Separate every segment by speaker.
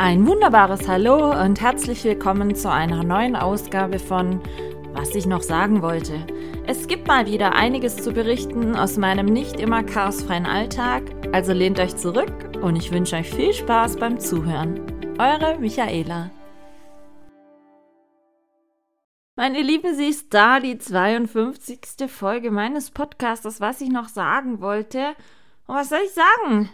Speaker 1: Ein wunderbares Hallo und herzlich willkommen zu einer neuen Ausgabe von Was ich noch sagen wollte. Es gibt mal wieder einiges zu berichten aus meinem nicht immer chaosfreien Alltag, also lehnt euch zurück und ich wünsche euch viel Spaß beim Zuhören. Eure Michaela. Meine Lieben, sie ist da, die 52. Folge meines Podcasts, was ich noch sagen wollte. Und was soll ich sagen?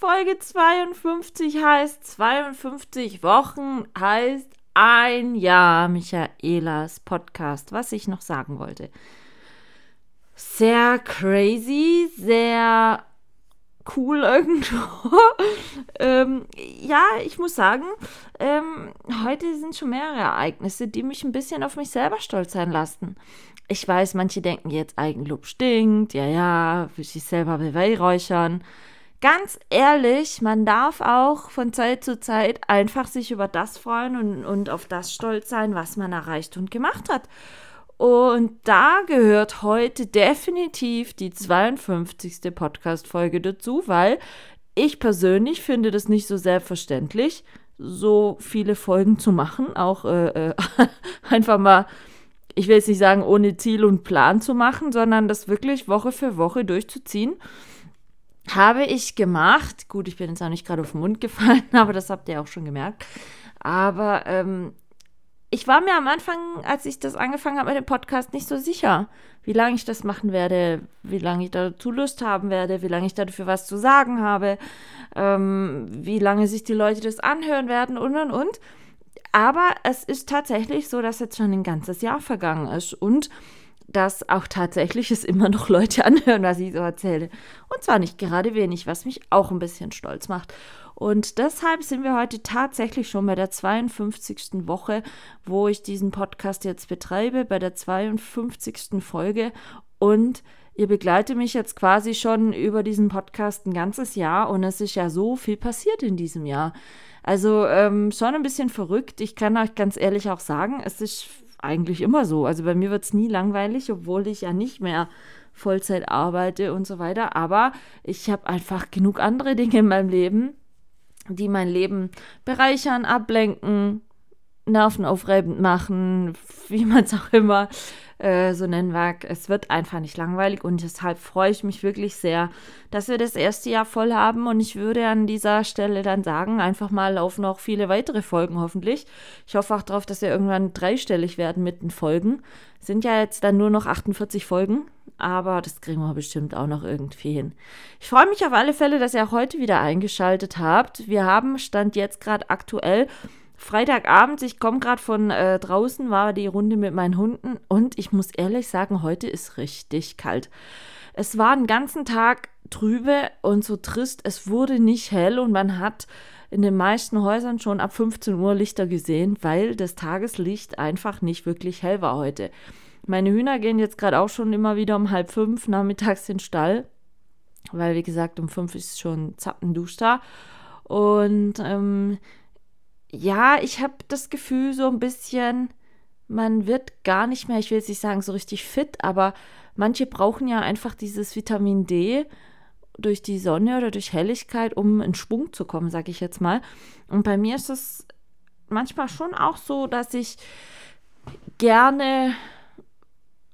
Speaker 1: Folge 52 heißt 52 Wochen heißt ein Jahr Michaelas Podcast, was ich noch sagen wollte. Sehr crazy, sehr cool irgendwo. ähm, ja, ich muss sagen, ähm, heute sind schon mehrere Ereignisse, die mich ein bisschen auf mich selber stolz sein lassen. Ich weiß, manche denken jetzt, Eigenlob stinkt, ja, ja, will sich selber beweihräuchern ganz ehrlich, man darf auch von Zeit zu Zeit einfach sich über das freuen und, und auf das stolz sein, was man erreicht und gemacht hat. Und da gehört heute definitiv die 52. Podcast-Folge dazu, weil ich persönlich finde das nicht so selbstverständlich, so viele Folgen zu machen. Auch äh, äh, einfach mal, ich will jetzt nicht sagen, ohne Ziel und Plan zu machen, sondern das wirklich Woche für Woche durchzuziehen habe ich gemacht. Gut, ich bin jetzt auch nicht gerade auf den Mund gefallen, aber das habt ihr auch schon gemerkt. Aber ähm, ich war mir am Anfang, als ich das angefangen habe mit dem Podcast, nicht so sicher, wie lange ich das machen werde, wie lange ich dazu Lust haben werde, wie lange ich dafür was zu sagen habe, ähm, wie lange sich die Leute das anhören werden und und und. Aber es ist tatsächlich so, dass jetzt schon ein ganzes Jahr vergangen ist und dass auch tatsächlich es immer noch Leute anhören, was ich so erzähle. Und zwar nicht gerade wenig, was mich auch ein bisschen stolz macht. Und deshalb sind wir heute tatsächlich schon bei der 52. Woche, wo ich diesen Podcast jetzt betreibe, bei der 52. Folge. Und ihr begleitet mich jetzt quasi schon über diesen Podcast ein ganzes Jahr und es ist ja so viel passiert in diesem Jahr. Also ähm, schon ein bisschen verrückt. Ich kann euch ganz ehrlich auch sagen, es ist eigentlich immer so. Also bei mir wird es nie langweilig, obwohl ich ja nicht mehr Vollzeit arbeite und so weiter. Aber ich habe einfach genug andere Dinge in meinem Leben, die mein Leben bereichern, ablenken, nervenaufreibend machen, wie man es auch immer äh, so nennen mag. Es wird einfach nicht langweilig und deshalb freue ich mich wirklich sehr, dass wir das erste Jahr voll haben und ich würde an dieser Stelle dann sagen, einfach mal laufen noch viele weitere Folgen hoffentlich. Ich hoffe auch darauf, dass wir irgendwann dreistellig werden mit den Folgen. Sind ja jetzt dann nur noch 48 Folgen, aber das kriegen wir bestimmt auch noch irgendwie hin. Ich freue mich auf alle Fälle, dass ihr auch heute wieder eingeschaltet habt. Wir haben Stand jetzt gerade aktuell Freitagabend, ich komme gerade von äh, draußen, war die Runde mit meinen Hunden und ich muss ehrlich sagen, heute ist richtig kalt. Es war den ganzen Tag trübe und so trist. Es wurde nicht hell und man hat in den meisten Häusern schon ab 15 Uhr Lichter gesehen, weil das Tageslicht einfach nicht wirklich hell war heute. Meine Hühner gehen jetzt gerade auch schon immer wieder um halb fünf nachmittags in den Stall, weil wie gesagt um fünf ist schon Zappendusch da. Und ähm, ja, ich habe das Gefühl, so ein bisschen, man wird gar nicht mehr, ich will jetzt nicht sagen so richtig fit, aber manche brauchen ja einfach dieses Vitamin D durch die Sonne oder durch Helligkeit, um in Schwung zu kommen, sage ich jetzt mal. Und bei mir ist es manchmal schon auch so, dass ich gerne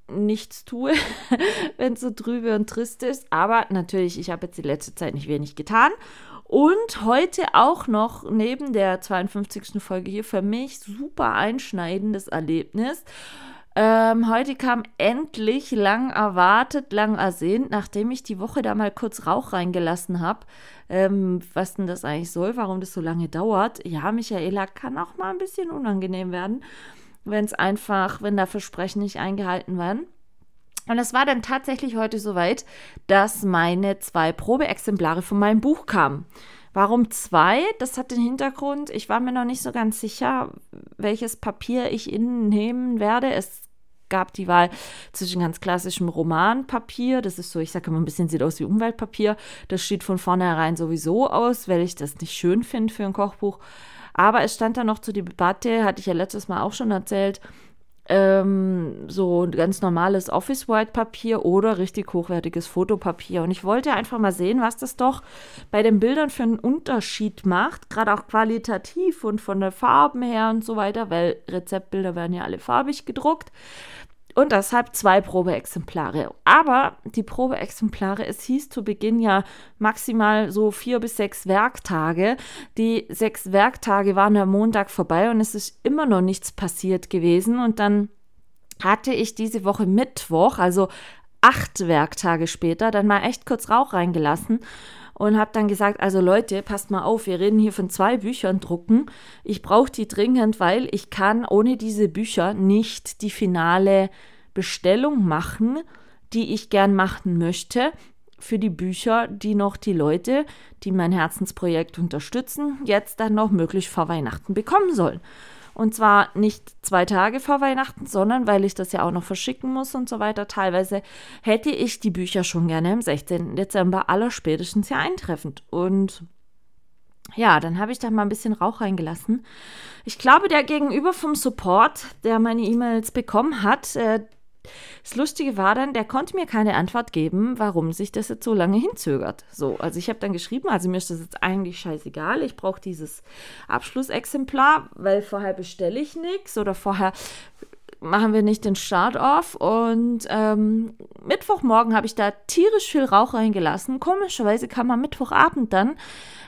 Speaker 1: nichts tue, wenn es so trübe und trist ist. Aber natürlich, ich habe jetzt die letzte Zeit nicht wenig getan. Und heute auch noch neben der 52. Folge hier für mich super einschneidendes Erlebnis. Ähm, heute kam endlich lang erwartet, lang ersehnt, nachdem ich die Woche da mal kurz Rauch reingelassen habe. Ähm, was denn das eigentlich soll, warum das so lange dauert. Ja, Michaela kann auch mal ein bisschen unangenehm werden, wenn es einfach, wenn da Versprechen nicht eingehalten werden. Und es war dann tatsächlich heute soweit, dass meine zwei Probeexemplare von meinem Buch kamen. Warum zwei? Das hat den Hintergrund, ich war mir noch nicht so ganz sicher, welches Papier ich innen nehmen werde. Es gab die Wahl zwischen ganz klassischem Romanpapier, das ist so, ich sage immer ein bisschen, sieht aus wie Umweltpapier. Das steht von vornherein sowieso aus, weil ich das nicht schön finde für ein Kochbuch. Aber es stand da noch zur Debatte, hatte ich ja letztes Mal auch schon erzählt, ähm, so ganz normales Office-White-Papier oder richtig hochwertiges Fotopapier. Und ich wollte einfach mal sehen, was das doch bei den Bildern für einen Unterschied macht, gerade auch qualitativ und von der Farben her und so weiter, weil Rezeptbilder werden ja alle farbig gedruckt. Und deshalb zwei Probeexemplare. Aber die Probeexemplare, es hieß zu Beginn ja maximal so vier bis sechs Werktage. Die sechs Werktage waren am Montag vorbei und es ist immer noch nichts passiert gewesen. Und dann hatte ich diese Woche Mittwoch, also acht Werktage später, dann mal echt kurz Rauch reingelassen und habe dann gesagt, also Leute, passt mal auf, wir reden hier von zwei Büchern drucken. Ich brauche die dringend, weil ich kann ohne diese Bücher nicht die finale Bestellung machen, die ich gern machen möchte für die Bücher, die noch die Leute, die mein Herzensprojekt unterstützen, jetzt dann noch möglich vor Weihnachten bekommen sollen. Und zwar nicht zwei Tage vor Weihnachten, sondern weil ich das ja auch noch verschicken muss und so weiter. Teilweise hätte ich die Bücher schon gerne am 16. Dezember allerspätestens hier eintreffend. Und ja, dann habe ich da mal ein bisschen Rauch reingelassen. Ich glaube, der Gegenüber vom Support, der meine E-Mails bekommen hat, äh, das Lustige war dann, der konnte mir keine Antwort geben, warum sich das jetzt so lange hinzögert. So, also ich habe dann geschrieben, also mir ist das jetzt eigentlich scheißegal, ich brauche dieses Abschlussexemplar, weil vorher bestelle ich nichts oder vorher machen wir nicht den Start off. Und ähm, Mittwochmorgen habe ich da tierisch viel Rauch reingelassen. Komischerweise kam am Mittwochabend dann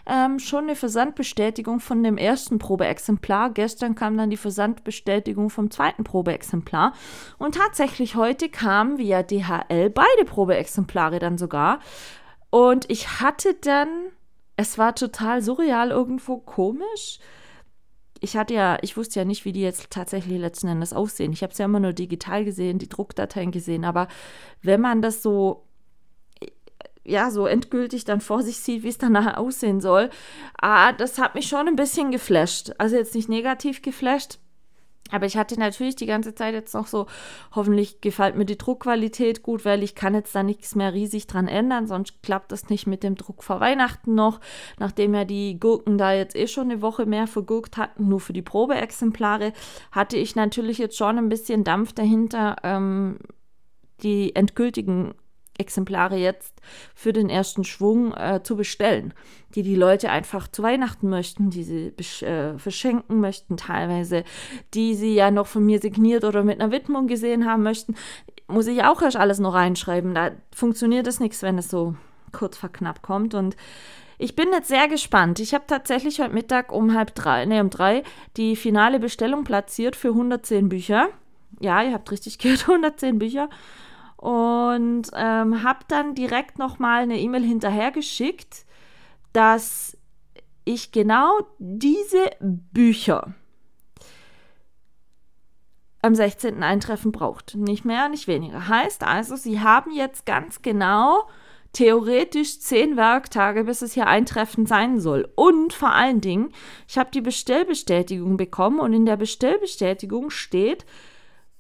Speaker 1: ähm, schon eine Versandbestätigung von dem ersten Probeexemplar. Gestern kam dann die Versandbestätigung vom zweiten Probeexemplar. Und tatsächlich heute kamen via DHL beide Probeexemplare dann sogar. Und ich hatte dann, es war total surreal, irgendwo komisch ich hatte ja, ich wusste ja nicht, wie die jetzt tatsächlich letzten Endes aussehen. Ich habe es ja immer nur digital gesehen, die Druckdateien gesehen, aber wenn man das so ja, so endgültig dann vor sich sieht, wie es dann nachher aussehen soll. Ah, das hat mich schon ein bisschen geflasht. Also jetzt nicht negativ geflasht, aber ich hatte natürlich die ganze Zeit jetzt noch so, hoffentlich gefällt mir die Druckqualität gut, weil ich kann jetzt da nichts mehr riesig dran ändern, sonst klappt das nicht mit dem Druck vor Weihnachten noch, nachdem ja die Gurken da jetzt eh schon eine Woche mehr vergurkt hatten, nur für die Probeexemplare, hatte ich natürlich jetzt schon ein bisschen Dampf dahinter, ähm, die endgültigen Exemplare jetzt für den ersten Schwung äh, zu bestellen, die die Leute einfach zu Weihnachten möchten, die sie äh, verschenken möchten teilweise, die sie ja noch von mir signiert oder mit einer Widmung gesehen haben möchten, muss ich auch erst alles noch reinschreiben. Da funktioniert es nichts, wenn es so kurz vor knapp kommt und ich bin jetzt sehr gespannt. Ich habe tatsächlich heute Mittag um halb drei, nee, um drei die finale Bestellung platziert für 110 Bücher. Ja, ihr habt richtig gehört, 110 Bücher und ähm, habe dann direkt nochmal eine E-Mail hinterhergeschickt, dass ich genau diese Bücher am 16. eintreffen braucht. Nicht mehr, nicht weniger. Heißt also, Sie haben jetzt ganz genau theoretisch zehn Werktage, bis es hier eintreffen sein soll. Und vor allen Dingen, ich habe die Bestellbestätigung bekommen und in der Bestellbestätigung steht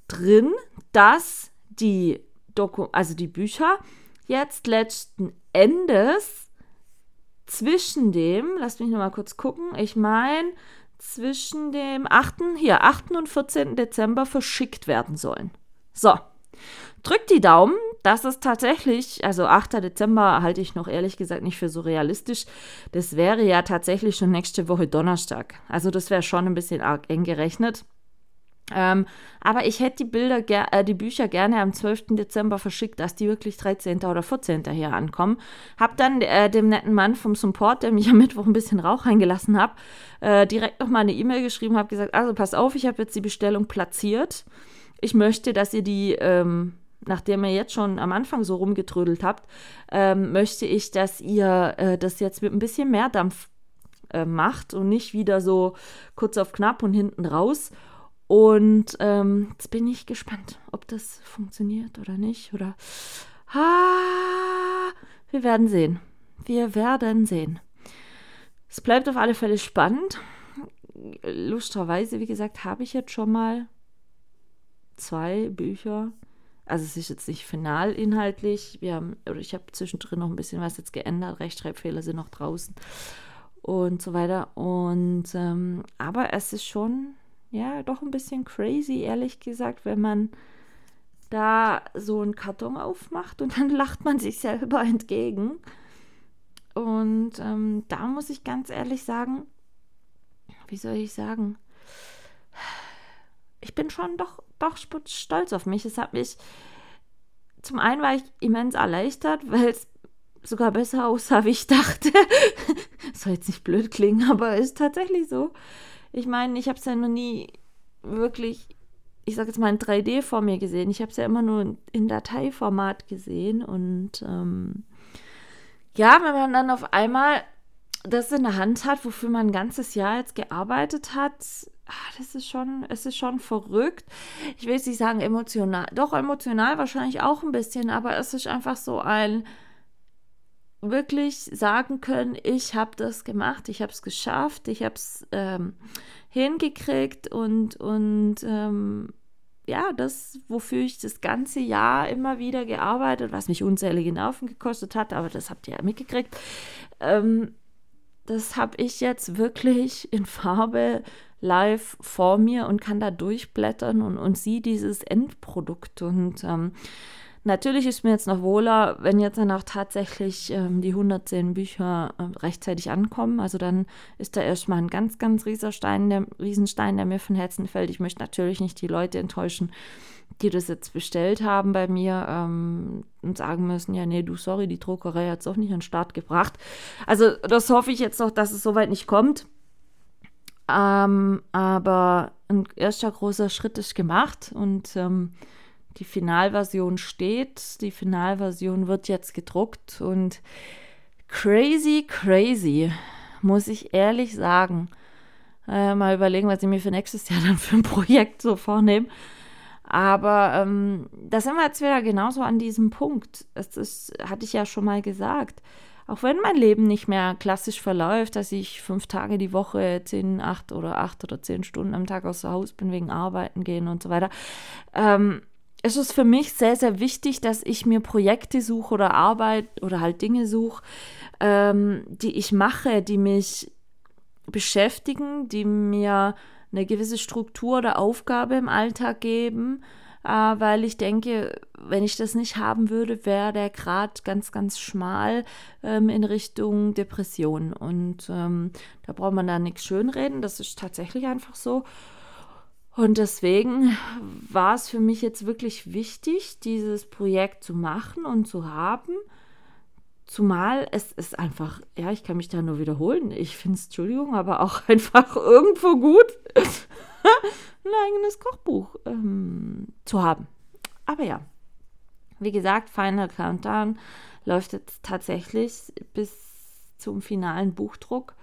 Speaker 1: drin, dass die Doku also die Bücher, jetzt letzten Endes zwischen dem, lass mich nochmal kurz gucken, ich meine, zwischen dem 8. hier, 8. und 14. Dezember verschickt werden sollen. So, drückt die Daumen, dass es tatsächlich, also 8. Dezember halte ich noch ehrlich gesagt nicht für so realistisch. Das wäre ja tatsächlich schon nächste Woche Donnerstag. Also das wäre schon ein bisschen arg eng gerechnet. Ähm, aber ich hätte die Bilder, äh, die Bücher gerne am 12. Dezember verschickt, dass die wirklich 13. oder 14. hier ankommen. Hab dann äh, dem netten Mann vom Support, der mich am Mittwoch ein bisschen Rauch reingelassen hat, äh, direkt nochmal eine E-Mail geschrieben, habe gesagt, also pass auf, ich habe jetzt die Bestellung platziert. Ich möchte, dass ihr die, ähm, nachdem ihr jetzt schon am Anfang so rumgetrödelt habt, ähm, möchte ich, dass ihr äh, das jetzt mit ein bisschen mehr Dampf äh, macht und nicht wieder so kurz auf knapp und hinten raus. Und ähm, jetzt bin ich gespannt, ob das funktioniert oder nicht. Oder. Ah, wir werden sehen. Wir werden sehen. Es bleibt auf alle Fälle spannend. Lustigerweise, wie gesagt, habe ich jetzt schon mal zwei Bücher. Also es ist jetzt nicht final inhaltlich. Wir haben, oder ich habe zwischendrin noch ein bisschen was jetzt geändert. Rechtschreibfehler sind noch draußen und so weiter. Und ähm, aber es ist schon ja, doch ein bisschen crazy, ehrlich gesagt, wenn man da so einen Karton aufmacht und dann lacht man sich selber entgegen. Und ähm, da muss ich ganz ehrlich sagen, wie soll ich sagen, ich bin schon doch, doch stolz auf mich. Es hat mich, zum einen war ich immens erleichtert, weil es sogar besser aussah, wie ich dachte. Soll jetzt nicht blöd klingen, aber ist tatsächlich so. Ich meine, ich habe es ja noch nie wirklich, ich sage jetzt mal in 3D vor mir gesehen. Ich habe es ja immer nur in, Dateiformat gesehen. Und ähm, ja, wenn man dann auf einmal das in der Hand hat, wofür man ein ganzes Jahr jetzt gearbeitet hat, ah, das ist schon, es ist schon verrückt. Ich will jetzt nicht sagen emotional, doch emotional wahrscheinlich auch ein bisschen, aber es ist einfach so ein wirklich sagen können, ich habe das gemacht, ich habe es geschafft, ich habe es ähm, hingekriegt und, und ähm, ja, das, wofür ich das ganze Jahr immer wieder gearbeitet, was mich unzählige Nerven gekostet hat, aber das habt ihr ja mitgekriegt, ähm, das habe ich jetzt wirklich in Farbe live vor mir und kann da durchblättern und, und sehe dieses Endprodukt und ähm, Natürlich ist mir jetzt noch wohler, wenn jetzt dann auch tatsächlich ähm, die 110 Bücher äh, rechtzeitig ankommen. Also dann ist da erstmal ein ganz, ganz Riesenstein, der, Riesenstein, der mir von Herzen fällt. Ich möchte natürlich nicht die Leute enttäuschen, die das jetzt bestellt haben bei mir ähm, und sagen müssen, ja, nee, du, sorry, die Druckerei hat es auch nicht an den Start gebracht. Also das hoffe ich jetzt noch, dass es soweit nicht kommt. Ähm, aber ein erster großer Schritt ist gemacht und ähm, die Finalversion steht. Die Finalversion wird jetzt gedruckt und crazy, crazy, muss ich ehrlich sagen. Äh, mal überlegen, was ich mir für nächstes Jahr dann für ein Projekt so vornehme. Aber ähm, da sind wir jetzt wieder genauso an diesem Punkt. Das ist, hatte ich ja schon mal gesagt. Auch wenn mein Leben nicht mehr klassisch verläuft, dass ich fünf Tage die Woche, zehn, acht oder acht oder zehn Stunden am Tag aus Haus bin wegen Arbeiten gehen und so weiter, ähm, es ist für mich sehr, sehr wichtig, dass ich mir Projekte suche oder Arbeit oder halt Dinge suche, ähm, die ich mache, die mich beschäftigen, die mir eine gewisse Struktur oder Aufgabe im Alltag geben, äh, weil ich denke, wenn ich das nicht haben würde, wäre der Grad ganz, ganz schmal ähm, in Richtung Depression. Und ähm, da braucht man da nichts schönreden, das ist tatsächlich einfach so. Und deswegen war es für mich jetzt wirklich wichtig, dieses Projekt zu machen und zu haben. Zumal es ist einfach, ja, ich kann mich da nur wiederholen. Ich finde es, Entschuldigung, aber auch einfach irgendwo gut, ein eigenes Kochbuch ähm, zu haben. Aber ja, wie gesagt, Final Countdown läuft jetzt tatsächlich bis zum finalen Buchdruck.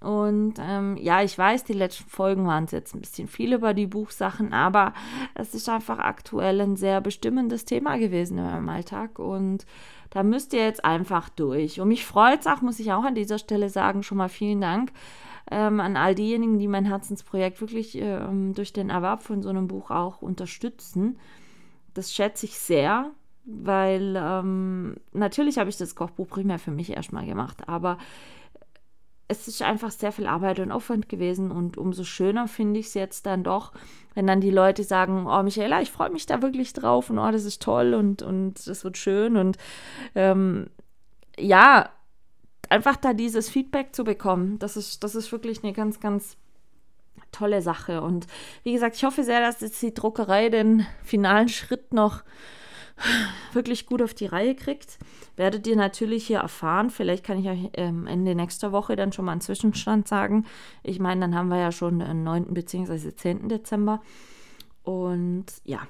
Speaker 1: Und ähm, ja, ich weiß, die letzten Folgen waren es jetzt ein bisschen viel über die Buchsachen, aber es ist einfach aktuell ein sehr bestimmendes Thema gewesen in meinem Alltag und da müsst ihr jetzt einfach durch. Und mich freut es auch, muss ich auch an dieser Stelle sagen, schon mal vielen Dank ähm, an all diejenigen, die mein Herzensprojekt wirklich ähm, durch den Erwerb von so einem Buch auch unterstützen. Das schätze ich sehr, weil ähm, natürlich habe ich das Kochbuch primär für mich erstmal gemacht, aber es ist einfach sehr viel Arbeit und Aufwand gewesen und umso schöner finde ich es jetzt dann doch, wenn dann die Leute sagen, oh Michaela, ich freue mich da wirklich drauf und oh, das ist toll und, und das wird schön und ähm, ja, einfach da dieses Feedback zu bekommen, das ist, das ist wirklich eine ganz, ganz tolle Sache und wie gesagt, ich hoffe sehr, dass jetzt die Druckerei den finalen Schritt noch wirklich gut auf die Reihe kriegt, werdet ihr natürlich hier erfahren. Vielleicht kann ich euch ähm, Ende nächster Woche dann schon mal einen Zwischenstand sagen. Ich meine, dann haben wir ja schon den 9. bzw. 10. Dezember. Und ja,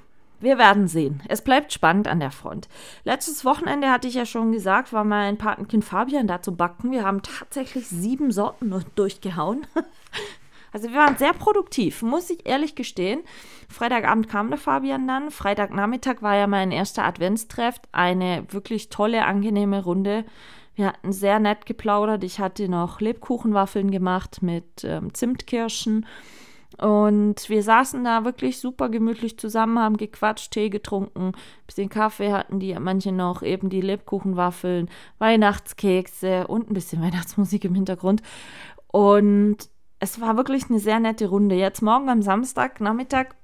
Speaker 1: wir werden sehen. Es bleibt spannend an der Front. Letztes Wochenende hatte ich ja schon gesagt, war mein Patenkind Fabian da zu backen. Wir haben tatsächlich sieben Sorten durchgehauen. Also wir waren sehr produktiv, muss ich ehrlich gestehen. Freitagabend kam der Fabian dann. Freitagnachmittag war ja mein erster Adventstreff. Eine wirklich tolle, angenehme Runde. Wir hatten sehr nett geplaudert. Ich hatte noch Lebkuchenwaffeln gemacht mit ähm, Zimtkirschen. Und wir saßen da wirklich super gemütlich zusammen, haben gequatscht, Tee getrunken, bisschen Kaffee hatten die, manche noch eben die Lebkuchenwaffeln, Weihnachtskekse und ein bisschen Weihnachtsmusik im Hintergrund. Und es war wirklich eine sehr nette Runde. Jetzt morgen am Samstag Nachmittag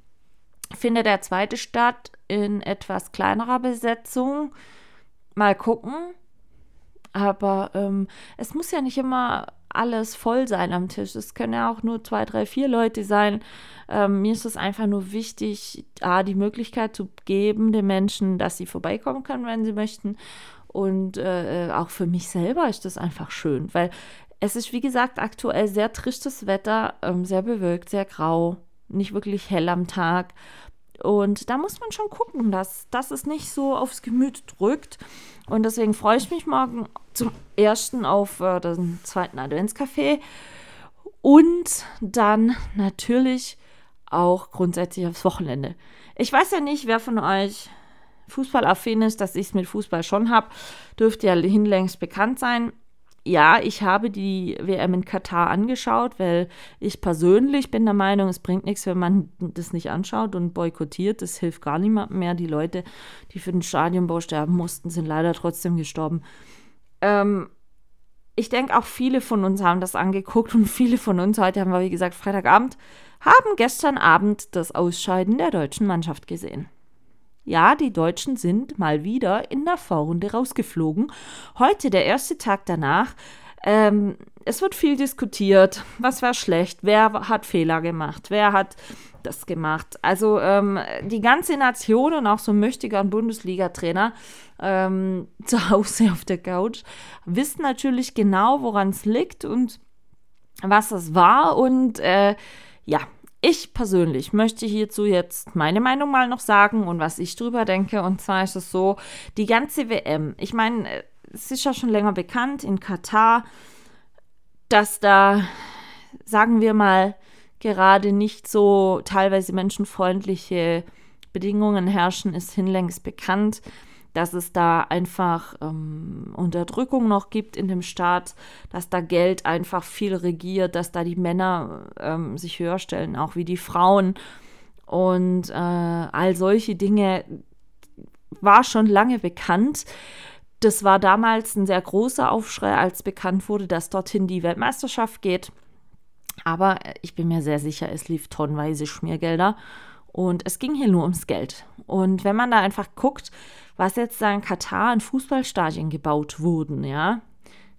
Speaker 1: findet der zweite statt in etwas kleinerer Besetzung. Mal gucken. Aber ähm, es muss ja nicht immer alles voll sein am Tisch. Es können ja auch nur zwei, drei, vier Leute sein. Ähm, mir ist es einfach nur wichtig, A, die Möglichkeit zu geben den Menschen, dass sie vorbeikommen können, wenn sie möchten. Und äh, auch für mich selber ist das einfach schön, weil es ist, wie gesagt, aktuell sehr tristes Wetter, ähm, sehr bewölkt, sehr grau, nicht wirklich hell am Tag. Und da muss man schon gucken, dass, dass es nicht so aufs Gemüt drückt. Und deswegen freue ich mich morgen zum ersten auf äh, den zweiten Adventscafé und dann natürlich auch grundsätzlich aufs Wochenende. Ich weiß ja nicht, wer von euch fußballaffin ist, dass ich es mit Fußball schon habe, dürfte ja hinlängst bekannt sein ja, ich habe die WM in Katar angeschaut, weil ich persönlich bin der Meinung, es bringt nichts, wenn man das nicht anschaut und boykottiert. Das hilft gar niemandem mehr. Die Leute, die für den Stadionbau sterben mussten, sind leider trotzdem gestorben. Ähm, ich denke, auch viele von uns haben das angeguckt und viele von uns, heute haben wir, wie gesagt, Freitagabend, haben gestern Abend das Ausscheiden der deutschen Mannschaft gesehen. Ja, die Deutschen sind mal wieder in der Vorrunde rausgeflogen. Heute der erste Tag danach. Ähm, es wird viel diskutiert. Was war schlecht? Wer hat Fehler gemacht? Wer hat das gemacht? Also ähm, die ganze Nation und auch so ein mächtiger Bundesliga-Trainer ähm, zu Hause auf der Couch wissen natürlich genau, woran es liegt und was es war. Und äh, ja, ich persönlich möchte hierzu jetzt meine Meinung mal noch sagen und was ich drüber denke. Und zwar ist es so, die ganze WM, ich meine, es ist ja schon länger bekannt in Katar, dass da, sagen wir mal, gerade nicht so teilweise menschenfreundliche Bedingungen herrschen, ist hinlängst bekannt dass es da einfach ähm, Unterdrückung noch gibt in dem Staat, dass da Geld einfach viel regiert, dass da die Männer ähm, sich höher stellen, auch wie die Frauen. Und äh, all solche Dinge war schon lange bekannt. Das war damals ein sehr großer Aufschrei, als bekannt wurde, dass dorthin die Weltmeisterschaft geht. Aber ich bin mir sehr sicher, es lief tonnenweise Schmiergelder. Und es ging hier nur ums Geld. Und wenn man da einfach guckt, was jetzt da in Katar in Fußballstadien gebaut wurden, ja.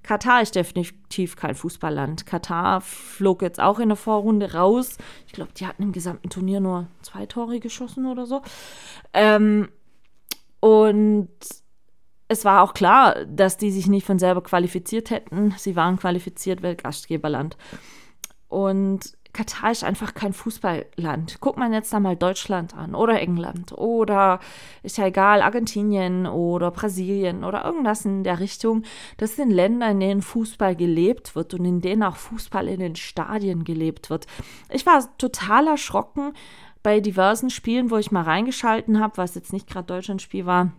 Speaker 1: Katar ist definitiv kein Fußballland. Katar flog jetzt auch in der Vorrunde raus. Ich glaube, die hatten im gesamten Turnier nur zwei Tore geschossen oder so. Ähm, und es war auch klar, dass die sich nicht von selber qualifiziert hätten. Sie waren qualifiziert, Weltgastgeberland. Und Katar ist einfach kein Fußballland. Guckt man jetzt da mal Deutschland an oder England oder ist ja egal, Argentinien oder Brasilien oder irgendwas in der Richtung. Das sind Länder, in denen Fußball gelebt wird und in denen auch Fußball in den Stadien gelebt wird. Ich war total erschrocken bei diversen Spielen, wo ich mal reingeschalten habe, was jetzt nicht gerade Deutschlandspiel war.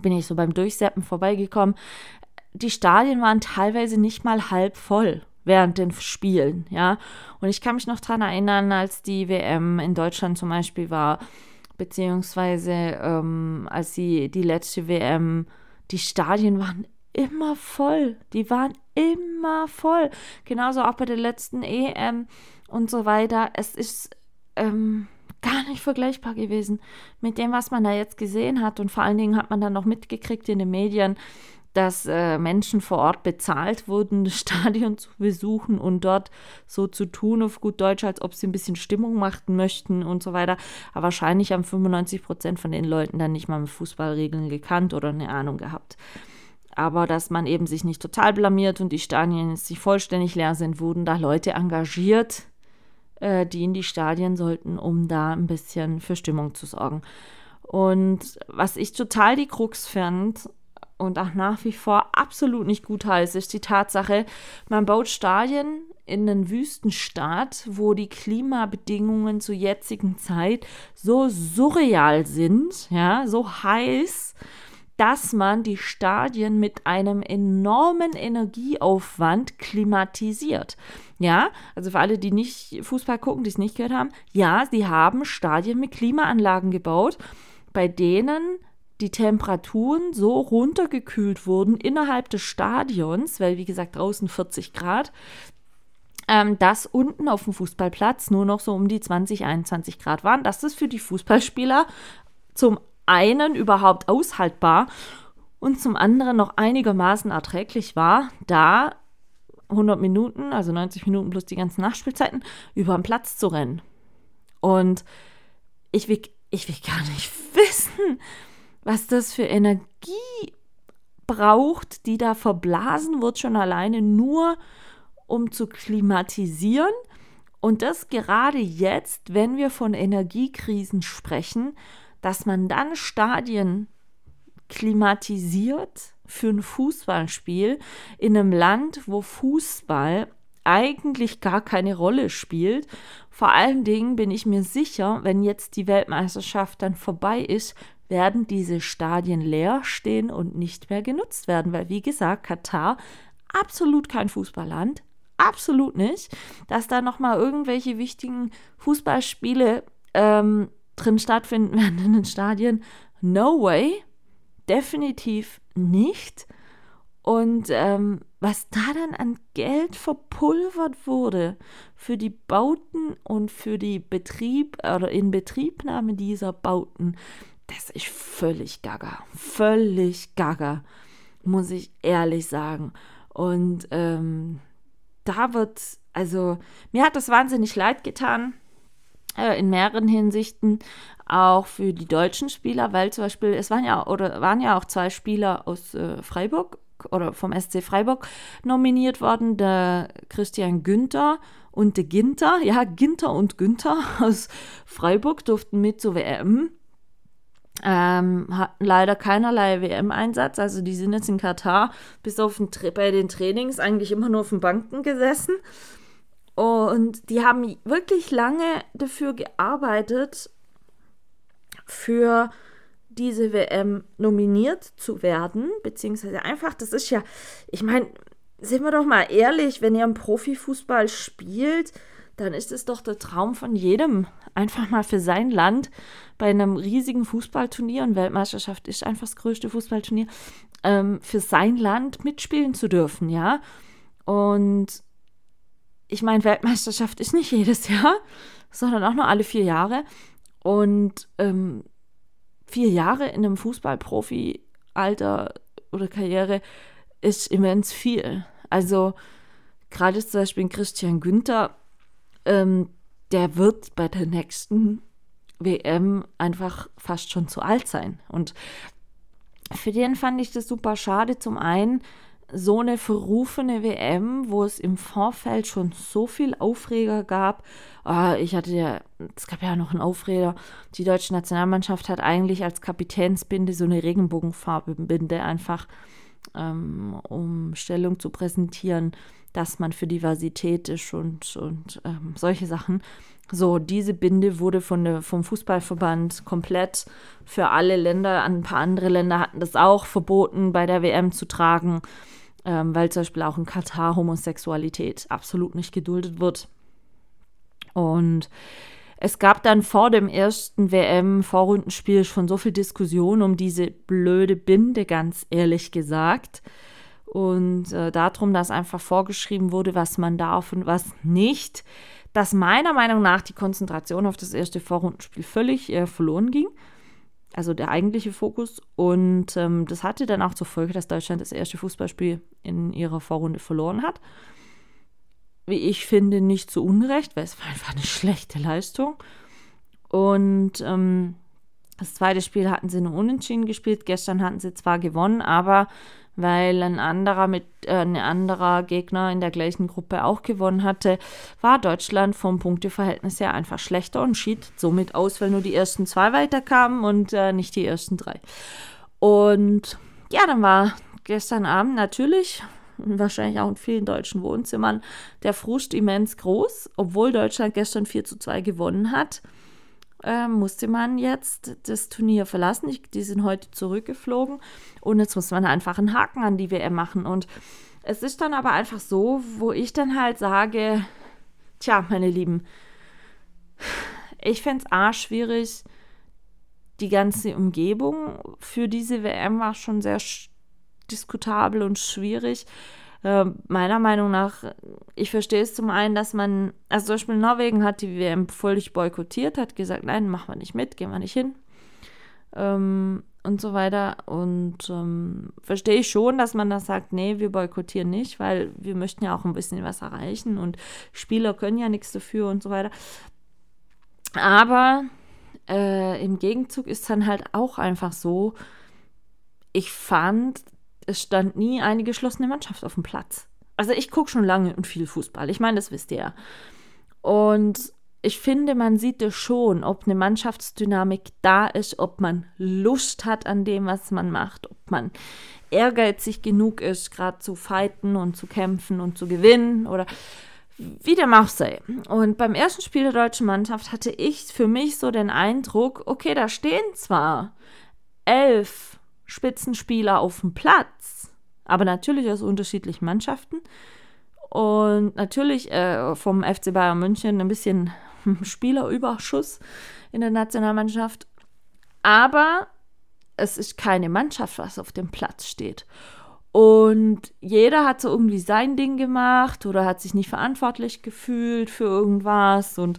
Speaker 1: Bin ich so beim Durchseppen vorbeigekommen. Die Stadien waren teilweise nicht mal halb voll während den Spielen, ja. Und ich kann mich noch daran erinnern, als die WM in Deutschland zum Beispiel war, beziehungsweise ähm, als die, die letzte WM, die Stadien waren immer voll. Die waren immer voll. Genauso auch bei der letzten EM und so weiter. Es ist ähm, gar nicht vergleichbar gewesen mit dem, was man da jetzt gesehen hat. Und vor allen Dingen hat man dann noch mitgekriegt in den Medien, dass äh, Menschen vor Ort bezahlt wurden, das Stadion zu besuchen und dort so zu tun, auf gut Deutsch, als ob sie ein bisschen Stimmung machen möchten und so weiter. Aber wahrscheinlich haben 95 Prozent von den Leuten dann nicht mal mit Fußballregeln gekannt oder eine Ahnung gehabt. Aber dass man eben sich nicht total blamiert und die Stadien jetzt nicht vollständig leer sind, wurden da Leute engagiert, äh, die in die Stadien sollten, um da ein bisschen für Stimmung zu sorgen. Und was ich total die Krux fand, und auch nach wie vor absolut nicht gut heiße, ist die Tatsache, man baut Stadien in einen Wüstenstaat, wo die Klimabedingungen zur jetzigen Zeit so surreal sind, ja, so heiß, dass man die Stadien mit einem enormen Energieaufwand klimatisiert. Ja, also für alle, die nicht Fußball gucken, die es nicht gehört haben, ja, sie haben Stadien mit Klimaanlagen gebaut, bei denen die Temperaturen so runtergekühlt wurden innerhalb des Stadions, weil wie gesagt draußen 40 Grad, ähm, dass unten auf dem Fußballplatz nur noch so um die 20, 21 Grad waren, dass das für die Fußballspieler zum einen überhaupt aushaltbar und zum anderen noch einigermaßen erträglich war, da 100 Minuten, also 90 Minuten plus die ganzen Nachspielzeiten, über den Platz zu rennen. Und ich will, ich will gar nicht wissen, was das für Energie braucht, die da verblasen wird, schon alleine nur, um zu klimatisieren. Und das gerade jetzt, wenn wir von Energiekrisen sprechen, dass man dann Stadien klimatisiert für ein Fußballspiel in einem Land, wo Fußball eigentlich gar keine Rolle spielt. Vor allen Dingen bin ich mir sicher, wenn jetzt die Weltmeisterschaft dann vorbei ist, werden diese Stadien leer stehen und nicht mehr genutzt werden, weil wie gesagt, Katar absolut kein Fußballland, absolut nicht, dass da noch mal irgendwelche wichtigen Fußballspiele ähm, drin stattfinden werden in den Stadien. No way, definitiv nicht. Und ähm, was da dann an Geld verpulvert wurde für die Bauten und für die Betrieb oder Inbetriebnahme dieser Bauten, das ist völlig gaga. Völlig gaga, muss ich ehrlich sagen. Und ähm, da wird, also mir hat das wahnsinnig leid getan äh, in mehreren Hinsichten, auch für die deutschen Spieler, weil zum Beispiel, es waren ja, oder waren ja auch zwei Spieler aus äh, Freiburg oder vom SC Freiburg nominiert worden, der Christian Günther und der Ginter, ja, Ginter und Günther aus Freiburg durften mit zur WM. Ähm, hatten leider keinerlei WM-Einsatz, also die sind jetzt in Katar bis auf den, bei den Trainings eigentlich immer nur auf den Banken gesessen. Und die haben wirklich lange dafür gearbeitet, für diese WM nominiert zu werden, beziehungsweise einfach, das ist ja, ich meine, sind wir doch mal ehrlich, wenn ihr im Profifußball spielt, dann ist es doch der Traum von jedem, einfach mal für sein Land bei einem riesigen Fußballturnier, und Weltmeisterschaft ist einfach das größte Fußballturnier, ähm, für sein Land mitspielen zu dürfen, ja. Und ich meine, Weltmeisterschaft ist nicht jedes Jahr, sondern auch nur alle vier Jahre. Und ähm, vier Jahre in einem Fußballprofi-Alter oder Karriere ist immens viel. Also gerade zum Beispiel Christian Günther, ähm, der wird bei der nächsten WM einfach fast schon zu alt sein. Und für den fand ich das super schade. Zum einen, so eine verrufene WM, wo es im Vorfeld schon so viel Aufreger gab. Oh, ich hatte ja, es gab ja noch einen Aufreger. Die deutsche Nationalmannschaft hat eigentlich als Kapitänsbinde so eine Regenbogenfarbenbinde einfach, ähm, um Stellung zu präsentieren, dass man für Diversität ist und, und ähm, solche Sachen. So, diese Binde wurde von der, vom Fußballverband komplett für alle Länder, ein paar andere Länder hatten das auch verboten, bei der WM zu tragen ähm, weil zum Beispiel auch in Katar Homosexualität absolut nicht geduldet wird. Und es gab dann vor dem ersten WM-Vorrundenspiel schon so viel Diskussion um diese blöde Binde, ganz ehrlich gesagt. Und äh, darum, dass einfach vorgeschrieben wurde, was man darf und was nicht, dass meiner Meinung nach die Konzentration auf das erste Vorrundenspiel völlig äh, verloren ging also der eigentliche Fokus. Und ähm, das hatte dann auch zur Folge, dass Deutschland das erste Fußballspiel in ihrer Vorrunde verloren hat. Wie ich finde, nicht zu Unrecht, weil es war einfach eine schlechte Leistung. Und ähm, das zweite Spiel hatten sie nur unentschieden gespielt. Gestern hatten sie zwar gewonnen, aber weil ein anderer mit äh, ein anderer Gegner in der gleichen Gruppe auch gewonnen hatte, war Deutschland vom Punkteverhältnis her einfach schlechter und schied somit aus, weil nur die ersten zwei weiterkamen und äh, nicht die ersten drei. Und ja, dann war gestern Abend natürlich wahrscheinlich auch in vielen deutschen Wohnzimmern der Frust immens groß, obwohl Deutschland gestern 4 zu 2 gewonnen hat äh, musste man jetzt das Turnier verlassen. Ich, die sind heute zurückgeflogen und jetzt muss man einfach einen Haken an die WM machen. Und es ist dann aber einfach so, wo ich dann halt sage, tja, meine Lieben, ich fände es A schwierig, die ganze Umgebung für diese WM war schon sehr diskutabel und schwierig. Äh, meiner Meinung nach, ich verstehe es zum einen, dass man, also zum Beispiel Norwegen hat die WM völlig boykottiert, hat gesagt, nein, machen wir nicht mit, gehen wir nicht hin. Ähm, und so weiter. Und ähm, verstehe ich schon, dass man da sagt, nee, wir boykottieren nicht, weil wir möchten ja auch ein bisschen was erreichen und Spieler können ja nichts dafür und so weiter. Aber äh, im Gegenzug ist dann halt auch einfach so, ich fand, es stand nie eine geschlossene Mannschaft auf dem Platz. Also ich gucke schon lange und viel Fußball. Ich meine, das wisst ihr ja. Und ich finde, man sieht es schon, ob eine Mannschaftsdynamik da ist, ob man Lust hat an dem, was man macht, ob man ehrgeizig genug ist, gerade zu fighten und zu kämpfen und zu gewinnen oder wie dem auch sei. Und beim ersten Spiel der deutschen Mannschaft hatte ich für mich so den Eindruck, okay, da stehen zwar elf Spitzenspieler auf dem Platz, aber natürlich aus unterschiedlichen Mannschaften. Und natürlich äh, vom FC Bayern München ein bisschen Spielerüberschuss in der Nationalmannschaft. Aber es ist keine Mannschaft, was auf dem Platz steht. Und jeder hat so irgendwie sein Ding gemacht oder hat sich nicht verantwortlich gefühlt für irgendwas. Und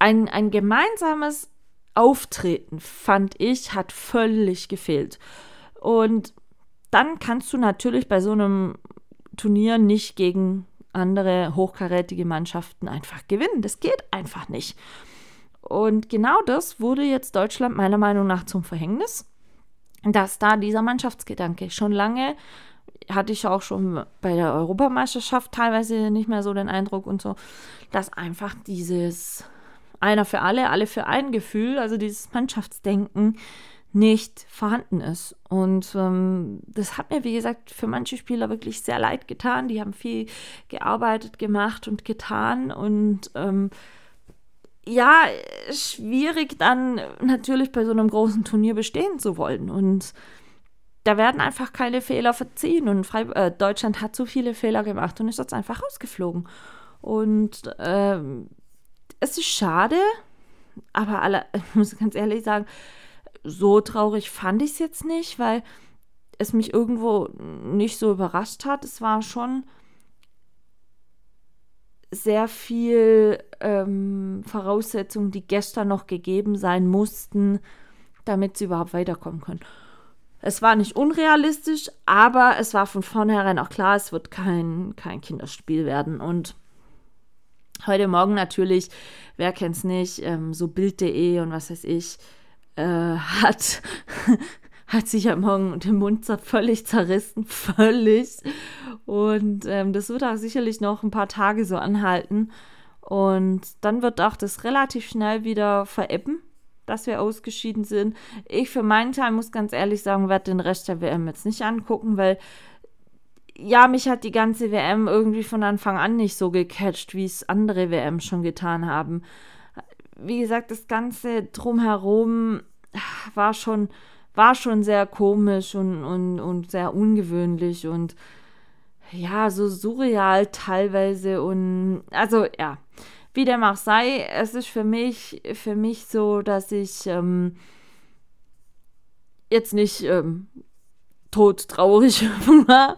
Speaker 1: ein, ein gemeinsames Auftreten, fand ich, hat völlig gefehlt. Und dann kannst du natürlich bei so einem Turnier nicht gegen andere hochkarätige Mannschaften einfach gewinnen. Das geht einfach nicht. Und genau das wurde jetzt Deutschland meiner Meinung nach zum Verhängnis, dass da dieser Mannschaftsgedanke schon lange hatte ich auch schon bei der Europameisterschaft teilweise nicht mehr so den Eindruck und so, dass einfach dieses einer für alle, alle für ein Gefühl, also dieses Mannschaftsdenken nicht vorhanden ist. Und ähm, das hat mir, wie gesagt, für manche Spieler wirklich sehr leid getan. Die haben viel gearbeitet, gemacht und getan. Und ähm, ja, schwierig dann natürlich bei so einem großen Turnier bestehen zu wollen. Und da werden einfach keine Fehler verziehen. Und Freib äh, Deutschland hat so viele Fehler gemacht und ist jetzt einfach rausgeflogen. Und ähm, es ist schade, aber alle, ich muss ganz ehrlich sagen, so traurig fand ich es jetzt nicht, weil es mich irgendwo nicht so überrascht hat. Es war schon sehr viel ähm, Voraussetzungen, die gestern noch gegeben sein mussten, damit sie überhaupt weiterkommen können. Es war nicht unrealistisch, aber es war von vornherein auch klar, es wird kein, kein Kinderspiel werden. Und heute Morgen natürlich, wer kennt es nicht, ähm, so Bild.de und was weiß ich, äh, hat, hat sich am Morgen den Mund völlig zerrissen, völlig. Und ähm, das wird auch sicherlich noch ein paar Tage so anhalten. Und dann wird auch das relativ schnell wieder verebben, dass wir ausgeschieden sind. Ich für meinen Teil muss ganz ehrlich sagen, werde den Rest der WM jetzt nicht angucken, weil ja, mich hat die ganze WM irgendwie von Anfang an nicht so gecatcht, wie es andere WM schon getan haben. Wie gesagt, das Ganze drumherum war schon, war schon sehr komisch und, und, und sehr ungewöhnlich und ja, so surreal teilweise und also ja, wie dem auch sei, es ist für mich, für mich so, dass ich ähm, jetzt nicht ähm, todtraurig war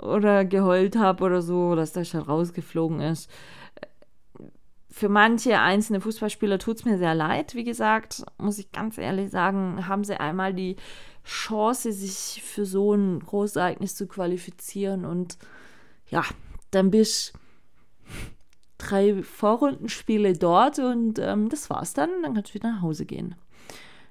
Speaker 1: oder geheult habe oder so, dass der schon rausgeflogen ist für manche einzelne Fußballspieler tut es mir sehr leid. Wie gesagt, muss ich ganz ehrlich sagen, haben sie einmal die Chance, sich für so ein Großereignis zu qualifizieren. Und ja, dann bist drei Vorrundenspiele dort und ähm, das war's dann. Dann kannst du wieder nach Hause gehen.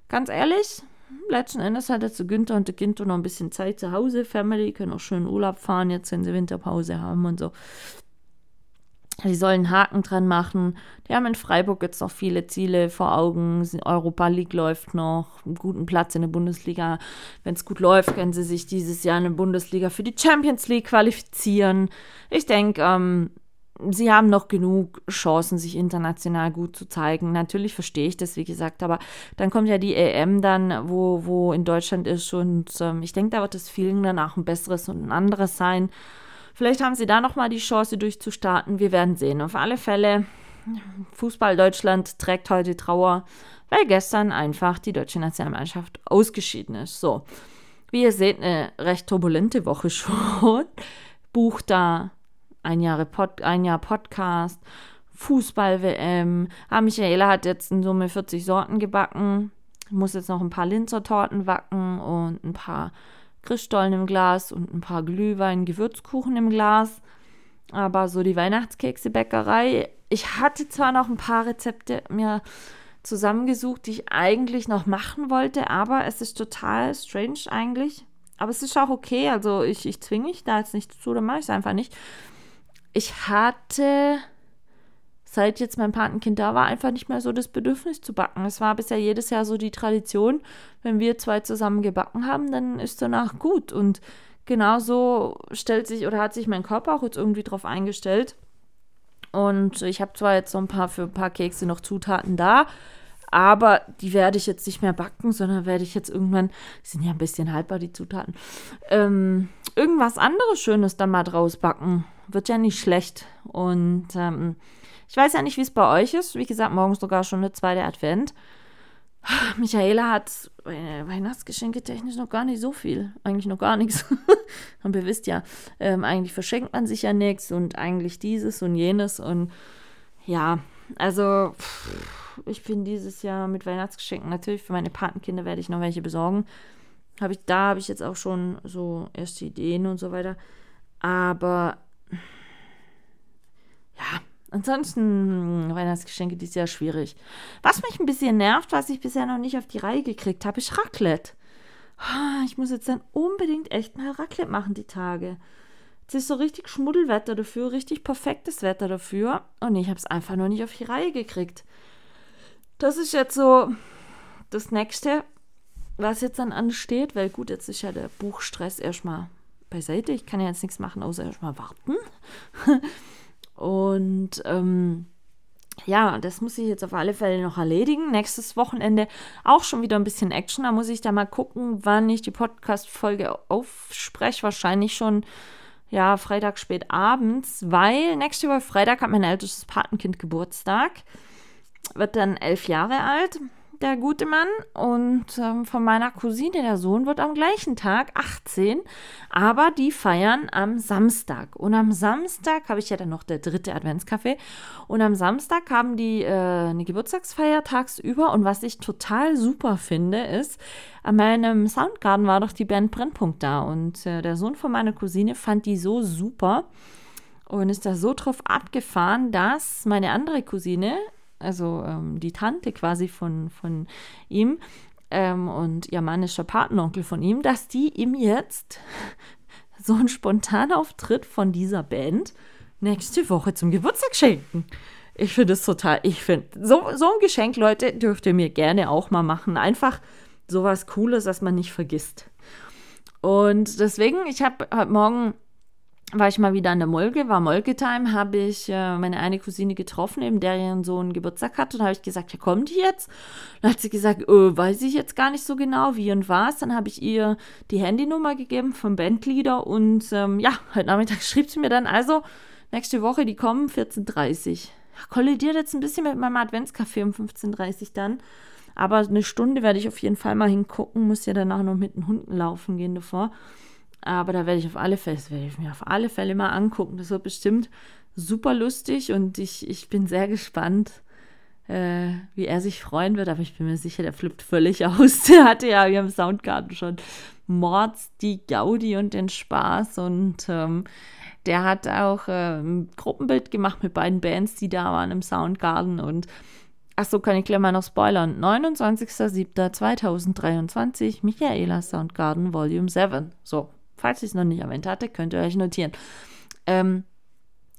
Speaker 1: Ganz ehrlich, letzten Endes hat zu Günther und der Günther noch ein bisschen Zeit zu Hause. Family können auch schön Urlaub fahren, jetzt wenn sie Winterpause haben und so. Die sollen einen Haken dran machen. Die haben in Freiburg jetzt noch viele Ziele vor Augen. Europa League läuft noch, einen guten Platz in der Bundesliga. Wenn es gut läuft, können sie sich dieses Jahr in der Bundesliga für die Champions League qualifizieren. Ich denke, ähm, sie haben noch genug Chancen, sich international gut zu zeigen. Natürlich verstehe ich das, wie gesagt, aber dann kommt ja die EM dann, wo, wo in Deutschland ist und ähm, ich denke, da wird das Feeling danach ein besseres und ein anderes sein. Vielleicht haben sie da nochmal die Chance durchzustarten. Wir werden sehen. Auf alle Fälle, Fußball Deutschland trägt heute Trauer, weil gestern einfach die deutsche Nationalmannschaft ausgeschieden ist. So, wie ihr seht, eine recht turbulente Woche schon. Buch da, ein, Jahre Pod, ein Jahr Podcast, Fußball-WM. Ah, Michaela hat jetzt in Summe 40 Sorten gebacken. Ich muss jetzt noch ein paar Linzer-Torten backen und ein paar Christstollen im Glas und ein paar Glühwein, Gewürzkuchen im Glas. Aber so die Weihnachtskekse-Bäckerei. Ich hatte zwar noch ein paar Rezepte mir zusammengesucht, die ich eigentlich noch machen wollte, aber es ist total strange eigentlich. Aber es ist auch okay. Also ich, ich zwinge mich da jetzt nicht zu, dann mache ich es einfach nicht. Ich hatte seit jetzt mein Patenkind da war, einfach nicht mehr so das Bedürfnis zu backen. Es war bisher jedes Jahr so die Tradition, wenn wir zwei zusammen gebacken haben, dann ist danach gut. Und genauso stellt sich oder hat sich mein Körper auch jetzt irgendwie drauf eingestellt. Und ich habe zwar jetzt so ein paar für ein paar Kekse noch Zutaten da, aber die werde ich jetzt nicht mehr backen, sondern werde ich jetzt irgendwann, die sind ja ein bisschen haltbar, die Zutaten, ähm, irgendwas anderes Schönes dann mal draus backen. Wird ja nicht schlecht. Und ähm, ich weiß ja nicht, wie es bei euch ist. Wie gesagt, morgen ist sogar schon der zweite Advent. Michaela hat Weihnachtsgeschenke technisch noch gar nicht so viel. Eigentlich noch gar nichts. Und ihr wisst ja, ähm, eigentlich verschenkt man sich ja nichts und eigentlich dieses und jenes. Und ja, also ich bin dieses Jahr mit Weihnachtsgeschenken natürlich für meine Patenkinder werde ich noch welche besorgen. Habe ich, da habe ich jetzt auch schon so erste Ideen und so weiter. Aber ja, Ansonsten Weihnachtsgeschenke dieses Jahr schwierig. Was mich ein bisschen nervt, was ich bisher noch nicht auf die Reihe gekriegt habe, ist Raclette. Ah, ich muss jetzt dann unbedingt echt mal Raclette machen die Tage. Es ist so richtig Schmuddelwetter dafür, richtig perfektes Wetter dafür. Und ich habe es einfach noch nicht auf die Reihe gekriegt. Das ist jetzt so das Nächste, was jetzt dann ansteht, weil gut, jetzt ist ja der Buchstress erstmal beiseite. Ich kann ja jetzt nichts machen, außer erstmal warten. Und ähm, ja, das muss ich jetzt auf alle Fälle noch erledigen. Nächstes Wochenende auch schon wieder ein bisschen Action. Da muss ich da mal gucken, wann ich die Podcast-Folge aufspreche. Wahrscheinlich schon, ja, Freitag spät abends, weil nächste Woche Freitag hat mein ältestes Patenkind Geburtstag. Wird dann elf Jahre alt der gute Mann. Und ähm, von meiner Cousine, der Sohn, wird am gleichen Tag 18. Aber die feiern am Samstag. Und am Samstag habe ich ja dann noch der dritte Adventskaffee. Und am Samstag haben die äh, eine Geburtstagsfeier tagsüber. Und was ich total super finde, ist, an meinem Soundgarden war doch die Band Brennpunkt da. Und äh, der Sohn von meiner Cousine fand die so super und ist da so drauf abgefahren, dass meine andere Cousine also ähm, die Tante quasi von, von ihm ähm, und ihr Mann ist der Patenonkel von ihm, dass die ihm jetzt so einen Spontanauftritt von dieser Band nächste Woche zum Geburtstag schenken. Ich finde es total, ich finde, so, so ein Geschenk, Leute, dürft ihr mir gerne auch mal machen. Einfach sowas Cooles, das man nicht vergisst. Und deswegen, ich habe heute Morgen war ich mal wieder an der Molke, war Molke-Time, habe ich äh, meine eine Cousine getroffen, eben der ihren Sohn Geburtstag hat. Und habe ich gesagt, ja, kommt die jetzt? Dann hat sie gesagt, äh, weiß ich jetzt gar nicht so genau, wie und was. Dann habe ich ihr die Handynummer gegeben vom Bandleader und ähm, ja, heute Nachmittag schrieb sie mir dann, also nächste Woche, die kommen 14.30 Uhr. Kollidiert jetzt ein bisschen mit meinem Adventscafé um 15.30 Uhr dann. Aber eine Stunde werde ich auf jeden Fall mal hingucken, muss ja danach noch mit den Hunden laufen gehen davor. Aber da werde ich auf alle Fälle, das werde ich mir auf alle Fälle mal angucken. Das wird bestimmt super lustig und ich, ich bin sehr gespannt, äh, wie er sich freuen wird. Aber ich bin mir sicher, der flippt völlig aus. Der hatte ja wie am Soundgarten schon Mords die Gaudi und den Spaß und ähm, der hat auch äh, ein Gruppenbild gemacht mit beiden Bands, die da waren im Soundgarden und Ach so, kann ich gleich mal noch spoilern. 29.07.2023, Michaela Soundgarden Volume 7. So, Falls ich es noch nicht erwähnt hatte, könnt ihr euch notieren. Ähm,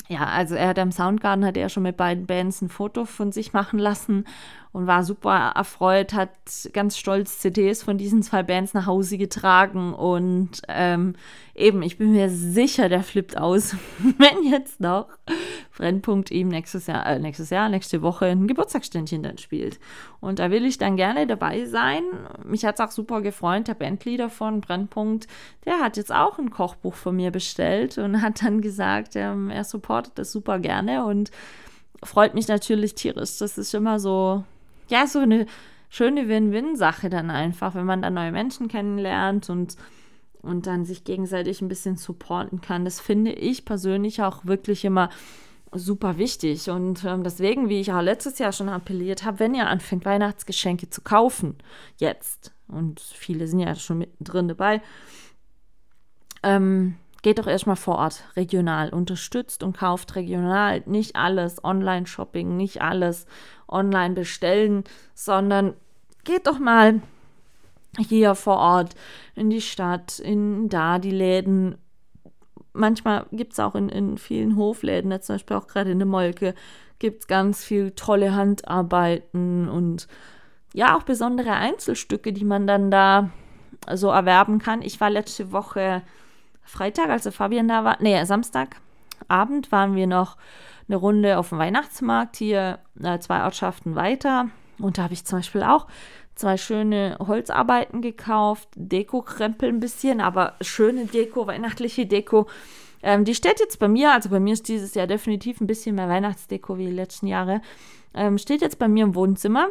Speaker 1: ja, also er hat am Soundgarden hat er schon mit beiden Bands ein Foto von sich machen lassen und war super erfreut, hat ganz stolz CDs von diesen zwei Bands nach Hause getragen und ähm, eben, ich bin mir sicher, der flippt aus, wenn jetzt noch Brennpunkt ihm nächstes Jahr, äh, nächstes Jahr, nächste Woche ein Geburtstagsständchen dann spielt. Und da will ich dann gerne dabei sein. Mich hat es auch super gefreut, der Bandleader von Brennpunkt, der hat jetzt auch ein Kochbuch von mir bestellt und hat dann gesagt, ähm, er supportet das super gerne und freut mich natürlich tierisch. Das ist immer so ja, so eine schöne Win-Win-Sache dann einfach, wenn man da neue Menschen kennenlernt und und dann sich gegenseitig ein bisschen supporten kann. Das finde ich persönlich auch wirklich immer super wichtig. Und ähm, deswegen, wie ich auch letztes Jahr schon appelliert habe, wenn ihr anfängt, Weihnachtsgeschenke zu kaufen, jetzt, und viele sind ja schon mittendrin dabei, ähm, geht doch erstmal vor Ort regional, unterstützt und kauft regional, nicht alles Online-Shopping, nicht alles online bestellen, sondern geht doch mal hier vor Ort in die Stadt, in da die Läden. Manchmal gibt es auch in, in vielen Hofläden, zum Beispiel auch gerade in der Molke, gibt es ganz viel tolle Handarbeiten und ja, auch besondere Einzelstücke, die man dann da so erwerben kann. Ich war letzte Woche Freitag, als der Fabian da war, nee, Samstagabend waren wir noch eine Runde auf dem Weihnachtsmarkt hier äh, zwei Ortschaften weiter. Und da habe ich zum Beispiel auch zwei schöne Holzarbeiten gekauft, Deko-Krempel ein bisschen, aber schöne Deko, weihnachtliche Deko. Ähm, die steht jetzt bei mir, also bei mir ist dieses Jahr definitiv ein bisschen mehr Weihnachtsdeko wie die letzten Jahre. Ähm, steht jetzt bei mir im Wohnzimmer.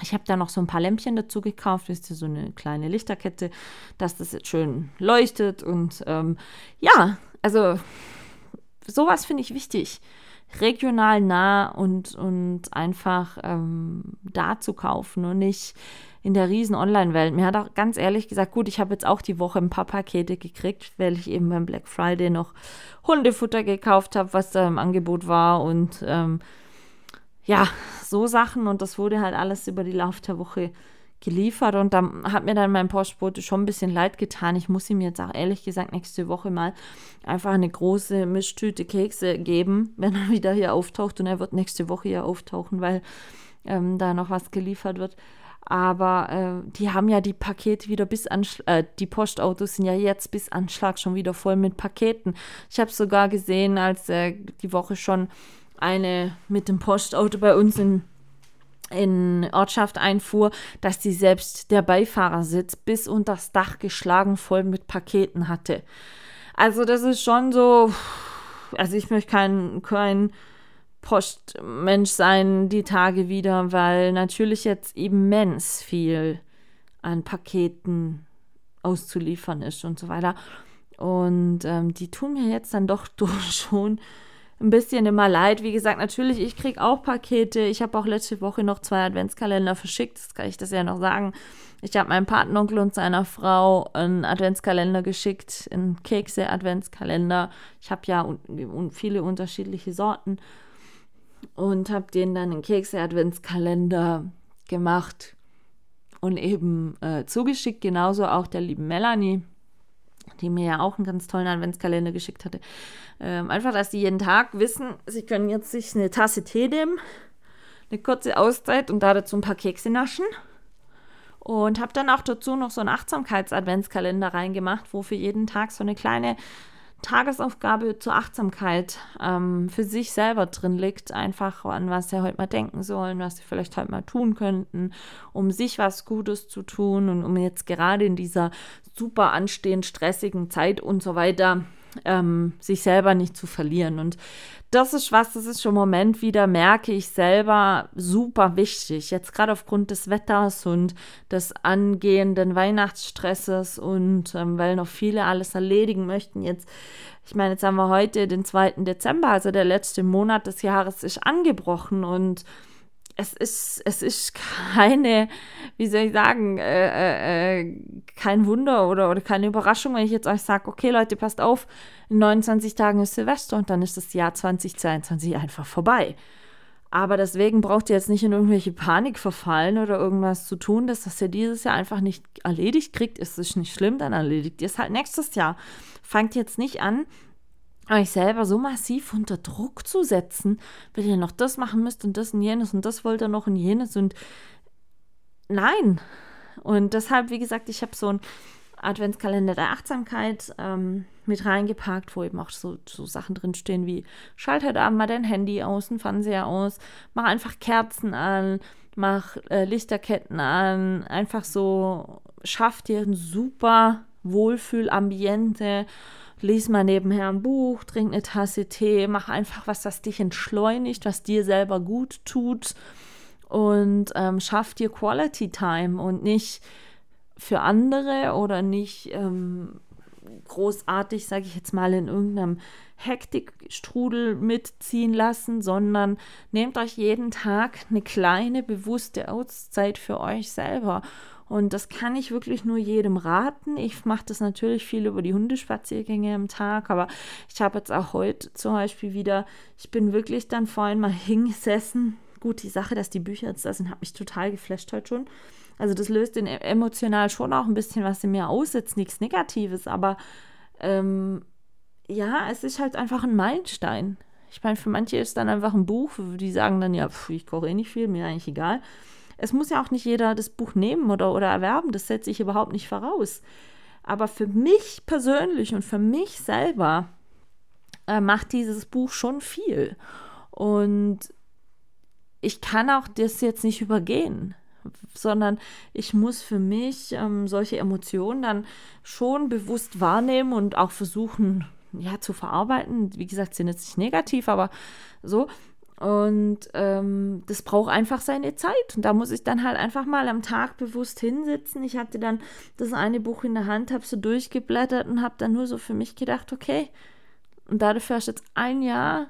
Speaker 1: Ich habe da noch so ein paar Lämpchen dazu gekauft, wisst ihr, so eine kleine Lichterkette, dass das jetzt schön leuchtet. Und ähm, ja, also sowas finde ich wichtig regional nah und, und einfach ähm, da zu kaufen und nicht in der riesen Online-Welt. Mir hat auch ganz ehrlich gesagt, gut, ich habe jetzt auch die Woche ein paar Pakete gekriegt, weil ich eben beim Black Friday noch Hundefutter gekauft habe, was da im Angebot war und ähm, ja, so Sachen und das wurde halt alles über die Lauf der Woche geliefert und da hat mir dann mein Postbote schon ein bisschen leid getan. Ich muss ihm jetzt auch ehrlich gesagt nächste Woche mal einfach eine große Mischtüte Kekse geben, wenn er wieder hier auftaucht und er wird nächste Woche hier auftauchen, weil ähm, da noch was geliefert wird. Aber äh, die haben ja die Pakete wieder bis an, äh, die Postautos sind ja jetzt bis Anschlag schon wieder voll mit Paketen. Ich habe sogar gesehen, als äh, die Woche schon eine mit dem Postauto bei uns in in Ortschaft einfuhr, dass sie selbst der Beifahrersitz bis unter das Dach geschlagen voll mit Paketen hatte. Also das ist schon so, also ich möchte kein, kein Postmensch sein die Tage wieder, weil natürlich jetzt immens viel an Paketen auszuliefern ist und so weiter. Und ähm, die tun mir jetzt dann doch schon ein bisschen immer leid. Wie gesagt, natürlich, ich kriege auch Pakete. Ich habe auch letzte Woche noch zwei Adventskalender verschickt. Das kann ich das ja noch sagen. Ich habe meinem Patenonkel und seiner Frau einen Adventskalender geschickt, einen Kekse-Adventskalender. Ich habe ja un un viele unterschiedliche Sorten und habe denen dann einen Kekse-Adventskalender gemacht und eben äh, zugeschickt. Genauso auch der lieben Melanie die mir ja auch einen ganz tollen Adventskalender geschickt hatte. Ähm, einfach, dass die jeden Tag wissen, sie können jetzt sich eine Tasse Tee nehmen, eine kurze Auszeit und da dazu ein paar Kekse naschen. Und habe dann auch dazu noch so einen Achtsamkeits-Adventskalender reingemacht, wo für jeden Tag so eine kleine Tagesaufgabe zur Achtsamkeit ähm, für sich selber drin liegt, einfach an was sie heute mal denken sollen, was sie vielleicht heute mal tun könnten, um sich was Gutes zu tun und um jetzt gerade in dieser super anstehend stressigen Zeit und so weiter ähm, sich selber nicht zu verlieren. Und das ist was, das ist schon im Moment wieder, merke ich selber, super wichtig. Jetzt gerade aufgrund des Wetters und des angehenden Weihnachtsstresses und ähm, weil noch viele alles erledigen möchten. Jetzt, ich meine, jetzt haben wir heute den 2. Dezember, also der letzte Monat des Jahres ist angebrochen und es ist, es ist keine, wie soll ich sagen, äh, äh, äh, kein Wunder oder, oder keine Überraschung, wenn ich jetzt euch sage, okay Leute, passt auf, in 29 Tagen ist Silvester und dann ist das Jahr 2022 einfach vorbei. Aber deswegen braucht ihr jetzt nicht in irgendwelche Panik verfallen oder irgendwas zu tun, dass das ihr dieses Jahr einfach nicht erledigt kriegt. Ist es nicht schlimm, dann erledigt ihr es halt nächstes Jahr. Fangt jetzt nicht an, euch selber so massiv unter Druck zu setzen, weil ihr noch das machen müsst und das und jenes und das wollt ihr noch und jenes und nein. Und deshalb, wie gesagt, ich habe so einen Adventskalender der Achtsamkeit ähm, mit reingepackt, wo eben auch so, so Sachen drinstehen wie schalt heute Abend mal dein Handy aus, den Fernseher aus, mach einfach Kerzen an, mach äh, Lichterketten an, einfach so, schaff dir ein super Wohlfühlambiente lies mal nebenher ein Buch, trink eine Tasse Tee, mach einfach was, das dich entschleunigt, was dir selber gut tut und ähm, schaff dir Quality Time und nicht für andere oder nicht ähm, großartig, sage ich jetzt mal, in irgendeinem Hektikstrudel mitziehen lassen, sondern nehmt euch jeden Tag eine kleine bewusste Auszeit für euch selber. Und das kann ich wirklich nur jedem raten. Ich mache das natürlich viel über die Hundespaziergänge am Tag, aber ich habe jetzt auch heute zum Beispiel wieder, ich bin wirklich dann vorhin mal hingesessen. Gut, die Sache, dass die Bücher jetzt da sind, hat mich total geflasht heute schon. Also das löst den e-, emotional schon auch ein bisschen was in mir aus, jetzt nichts Negatives, aber ähm, ja, es ist halt einfach ein Meilenstein. Ich meine, für manche ist dann einfach ein Buch, die sagen dann, ja, pf, ich koche eh nicht viel, mir eigentlich egal. Es muss ja auch nicht jeder das Buch nehmen oder, oder erwerben, das setze ich überhaupt nicht voraus. Aber für mich persönlich und für mich selber äh, macht dieses Buch schon viel. Und ich kann auch das jetzt nicht übergehen sondern ich muss für mich ähm, solche Emotionen dann schon bewusst wahrnehmen und auch versuchen, ja, zu verarbeiten. Wie gesagt, sind jetzt nicht negativ, aber so. Und ähm, das braucht einfach seine Zeit. Und da muss ich dann halt einfach mal am Tag bewusst hinsitzen. Ich hatte dann das eine Buch in der Hand, habe so durchgeblättert und habe dann nur so für mich gedacht, okay, und dafür hast du jetzt ein Jahr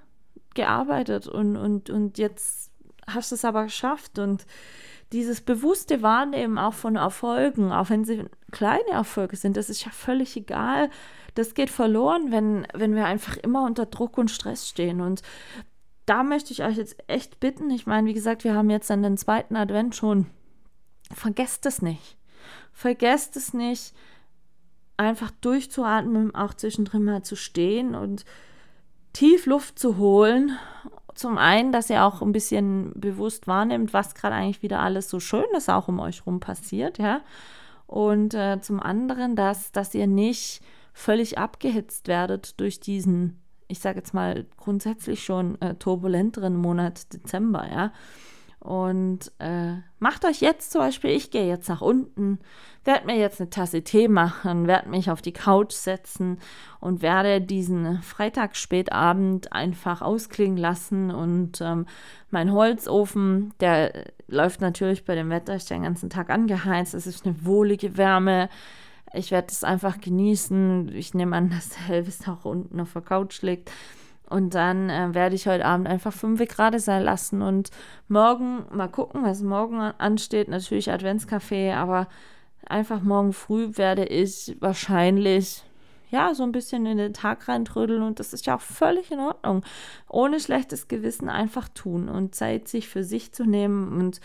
Speaker 1: gearbeitet und, und, und jetzt hast du es aber geschafft. Und dieses bewusste Wahrnehmen auch von Erfolgen, auch wenn sie kleine Erfolge sind, das ist ja völlig egal. Das geht verloren, wenn, wenn wir einfach immer unter Druck und Stress stehen. Und da möchte ich euch jetzt echt bitten, ich meine, wie gesagt, wir haben jetzt dann den zweiten Advent schon. Vergesst es nicht. Vergesst es nicht, einfach durchzuatmen, auch zwischendrin mal zu stehen und tief Luft zu holen zum einen, dass ihr auch ein bisschen bewusst wahrnimmt, was gerade eigentlich wieder alles so Schönes auch um euch rum passiert, ja. Und äh, zum anderen, dass, dass ihr nicht völlig abgehitzt werdet durch diesen, ich sage jetzt mal, grundsätzlich schon äh, turbulenteren Monat Dezember, ja. Und äh, macht euch jetzt zum Beispiel, ich gehe jetzt nach unten, werde mir jetzt eine Tasse Tee machen, werde mich auf die Couch setzen und werde diesen Freitagsspätabend einfach ausklingen lassen. Und ähm, mein Holzofen, der läuft natürlich bei dem Wetter, ist den ganzen Tag angeheizt. Es ist eine wohlige Wärme. Ich werde es einfach genießen. Ich nehme an, dass Elvis auch unten auf der Couch liegt. Und dann äh, werde ich heute Abend einfach fünf gerade sein lassen und morgen mal gucken, was morgen ansteht. Natürlich Adventskaffee, aber einfach morgen früh werde ich wahrscheinlich ja so ein bisschen in den Tag reintrödeln und das ist ja auch völlig in Ordnung. Ohne schlechtes Gewissen einfach tun und Zeit sich für sich zu nehmen und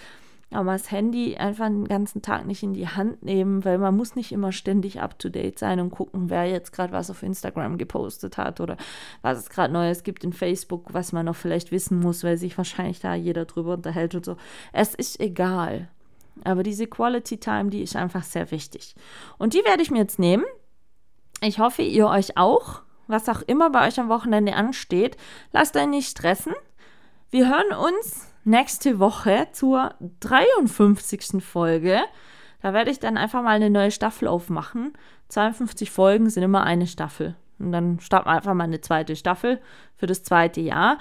Speaker 1: aber das Handy einfach den ganzen Tag nicht in die Hand nehmen, weil man muss nicht immer ständig up-to-date sein und gucken, wer jetzt gerade was auf Instagram gepostet hat oder was es gerade Neues gibt in Facebook, was man noch vielleicht wissen muss, weil sich wahrscheinlich da jeder drüber unterhält und so. Es ist egal. Aber diese Quality Time, die ist einfach sehr wichtig. Und die werde ich mir jetzt nehmen. Ich hoffe, ihr euch auch. Was auch immer bei euch am Wochenende ansteht, lasst euch nicht stressen. Wir hören uns nächste Woche zur 53. Folge. Da werde ich dann einfach mal eine neue Staffel aufmachen. 52 Folgen sind immer eine Staffel. Und dann starten wir einfach mal eine zweite Staffel für das zweite Jahr.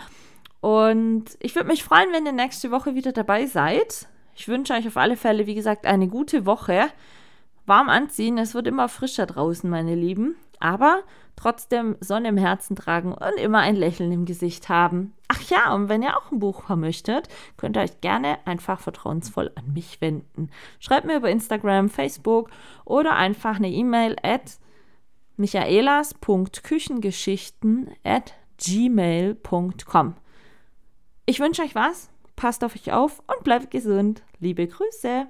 Speaker 1: Und ich würde mich freuen, wenn ihr nächste Woche wieder dabei seid. Ich wünsche euch auf alle Fälle, wie gesagt, eine gute Woche. Warm anziehen, es wird immer frischer draußen, meine Lieben. Aber trotzdem Sonne im Herzen tragen und immer ein Lächeln im Gesicht haben. Ach ja, und wenn ihr auch ein Buch vermöchtet, könnt ihr euch gerne einfach vertrauensvoll an mich wenden. Schreibt mir über Instagram, Facebook oder einfach eine E-Mail at michaelas.küchengeschichten at gmail.com. Ich wünsche euch was, passt auf euch auf und bleibt gesund. Liebe Grüße.